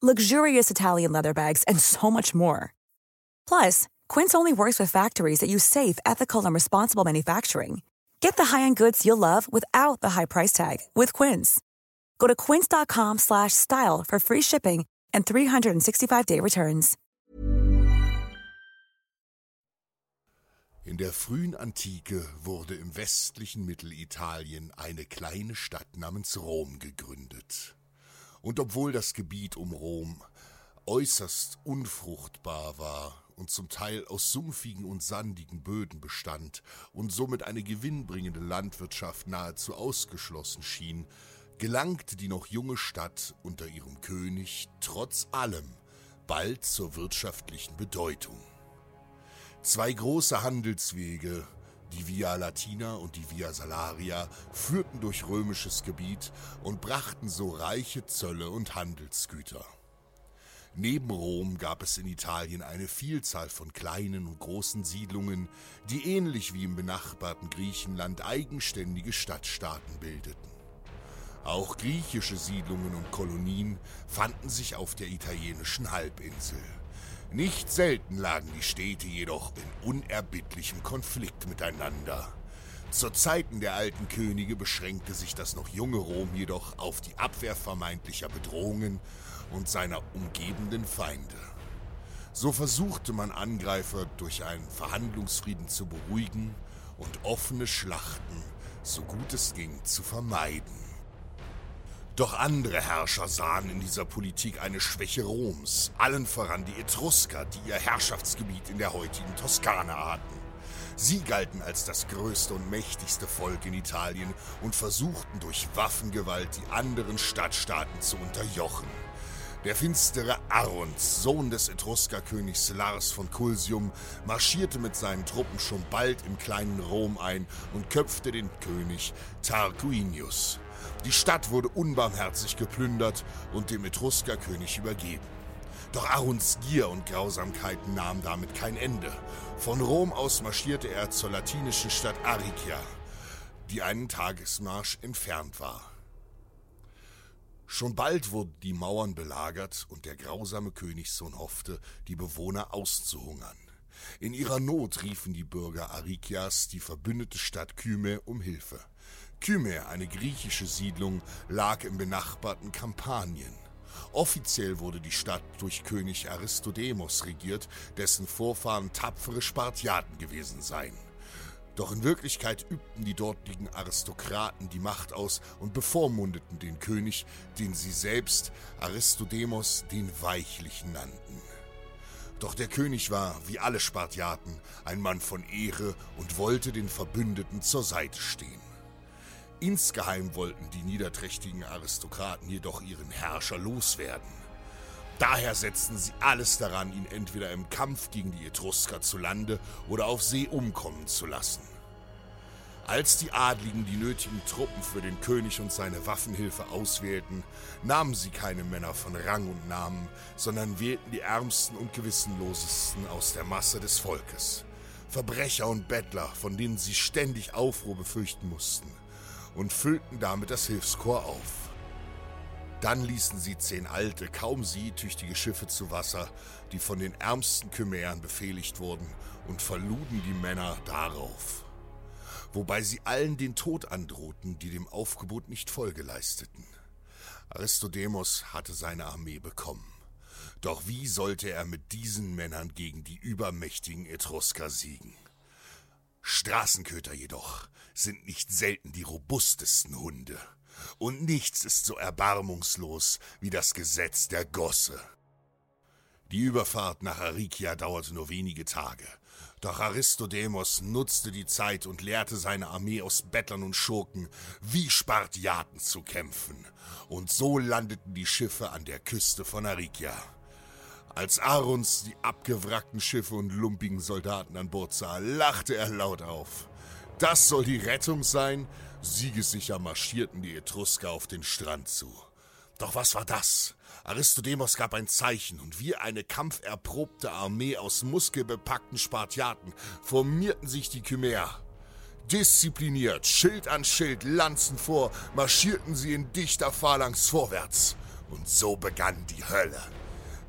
luxurious Italian leather bags, and so much more. Plus, Quince only works with factories that use safe, ethical, and responsible manufacturing. Get the high-end goods you'll love without the high price tag with Quince. Go to quince.com slash style for free shipping and 365-day returns. In der frühen Antike wurde im westlichen Mittelitalien eine kleine Stadt namens Rom gegründet. Und obwohl das Gebiet um Rom äußerst unfruchtbar war und zum Teil aus sumpfigen und sandigen Böden bestand und somit eine gewinnbringende Landwirtschaft nahezu ausgeschlossen schien, gelangte die noch junge Stadt unter ihrem König trotz allem bald zur wirtschaftlichen Bedeutung. Zwei große Handelswege, die Via Latina und die Via Salaria, führten durch römisches Gebiet und brachten so reiche Zölle und Handelsgüter. Neben Rom gab es in Italien eine Vielzahl von kleinen und großen Siedlungen, die ähnlich wie im benachbarten Griechenland eigenständige Stadtstaaten bildeten. Auch griechische Siedlungen und Kolonien fanden sich auf der italienischen Halbinsel. Nicht selten lagen die Städte jedoch in unerbittlichem Konflikt miteinander. Zu Zeiten der alten Könige beschränkte sich das noch junge Rom jedoch auf die Abwehr vermeintlicher Bedrohungen und seiner umgebenden Feinde. So versuchte man Angreifer durch einen Verhandlungsfrieden zu beruhigen und offene Schlachten, so gut es ging, zu vermeiden. Doch andere Herrscher sahen in dieser Politik eine Schwäche Roms, allen voran die Etrusker, die ihr Herrschaftsgebiet in der heutigen Toskana hatten. Sie galten als das größte und mächtigste Volk in Italien und versuchten durch Waffengewalt die anderen Stadtstaaten zu unterjochen. Der finstere Arons, Sohn des Etruskerkönigs Lars von Culsium, marschierte mit seinen Truppen schon bald im kleinen Rom ein und köpfte den König Tarquinius. Die Stadt wurde unbarmherzig geplündert und dem Etruskerkönig übergeben. Doch Aruns Gier und Grausamkeiten nahmen damit kein Ende. Von Rom aus marschierte er zur latinischen Stadt Aricia, die einen Tagesmarsch entfernt war. Schon bald wurden die Mauern belagert und der grausame Königssohn hoffte, die Bewohner auszuhungern. In ihrer Not riefen die Bürger Arikias die verbündete Stadt Kyme um Hilfe. Kyme, eine griechische Siedlung, lag im benachbarten Kampanien. Offiziell wurde die Stadt durch König Aristodemos regiert, dessen Vorfahren tapfere Spartiaten gewesen seien. Doch in Wirklichkeit übten die dortigen Aristokraten die Macht aus und bevormundeten den König, den sie selbst Aristodemos den Weichlichen nannten. Doch der König war, wie alle Spartiaten, ein Mann von Ehre und wollte den Verbündeten zur Seite stehen. Insgeheim wollten die niederträchtigen Aristokraten jedoch ihren Herrscher loswerden. Daher setzten sie alles daran, ihn entweder im Kampf gegen die Etrusker zu Lande oder auf See umkommen zu lassen. Als die Adligen die nötigen Truppen für den König und seine Waffenhilfe auswählten, nahmen sie keine Männer von Rang und Namen, sondern wählten die ärmsten und gewissenlosesten aus der Masse des Volkes. Verbrecher und Bettler, von denen sie ständig Aufruhr befürchten mussten und füllten damit das Hilfskorps auf. Dann ließen sie zehn alte, kaum seetüchtige Schiffe zu Wasser, die von den ärmsten Chimären befehligt wurden, und verluden die Männer darauf. Wobei sie allen den Tod androhten, die dem Aufgebot nicht Folge leisteten. Aristodemos hatte seine Armee bekommen. Doch wie sollte er mit diesen Männern gegen die übermächtigen Etrusker siegen? Straßenköter jedoch sind nicht selten die robustesten Hunde. Und nichts ist so erbarmungslos wie das Gesetz der Gosse. Die Überfahrt nach Arikia dauerte nur wenige Tage. Doch Aristodemos nutzte die Zeit und lehrte seine Armee aus Bettlern und Schurken, wie Spartiaten zu kämpfen. Und so landeten die Schiffe an der Küste von Arikia. Als Aruns die abgewrackten Schiffe und lumpigen Soldaten an Bord sah, lachte er laut auf. Das soll die Rettung sein? Siegessicher marschierten die Etrusker auf den Strand zu. Doch was war das? Aristodemos gab ein Zeichen, und wie eine kampferprobte Armee aus muskelbepackten Spartiaten formierten sich die Chimäer. Diszipliniert, Schild an Schild, Lanzen vor, marschierten sie in dichter Phalanx vorwärts. Und so begann die Hölle.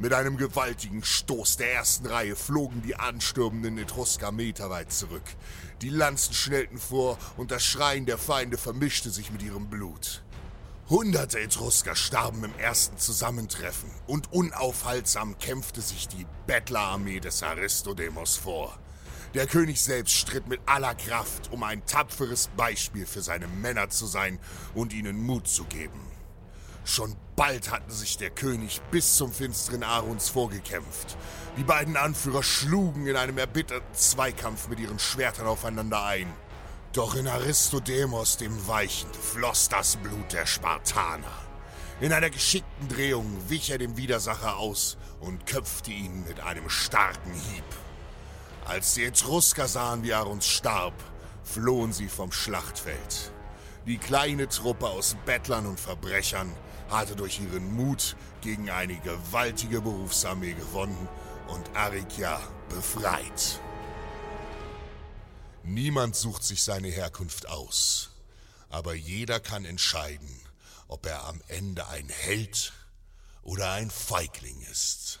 Mit einem gewaltigen Stoß der ersten Reihe flogen die anstürmenden Etrusker meterweit zurück. Die Lanzen schnellten vor und das Schreien der Feinde vermischte sich mit ihrem Blut. Hunderte Etrusker starben im ersten Zusammentreffen und unaufhaltsam kämpfte sich die Bettlerarmee des Aristodemos vor. Der König selbst stritt mit aller Kraft, um ein tapferes Beispiel für seine Männer zu sein und ihnen Mut zu geben. Schon bald hatten sich der König bis zum finsteren Aruns vorgekämpft. Die beiden Anführer schlugen in einem erbitterten Zweikampf mit ihren Schwertern aufeinander ein. Doch in Aristodemos dem Weichen floss das Blut der Spartaner. In einer geschickten Drehung wich er dem Widersacher aus und köpfte ihn mit einem starken Hieb. Als die Etrusker sahen, wie Aruns starb, flohen sie vom Schlachtfeld. Die kleine Truppe aus Bettlern und Verbrechern hatte durch ihren Mut gegen eine gewaltige Berufsarmee gewonnen und Arikia befreit. Niemand sucht sich seine Herkunft aus, aber jeder kann entscheiden, ob er am Ende ein Held oder ein Feigling ist.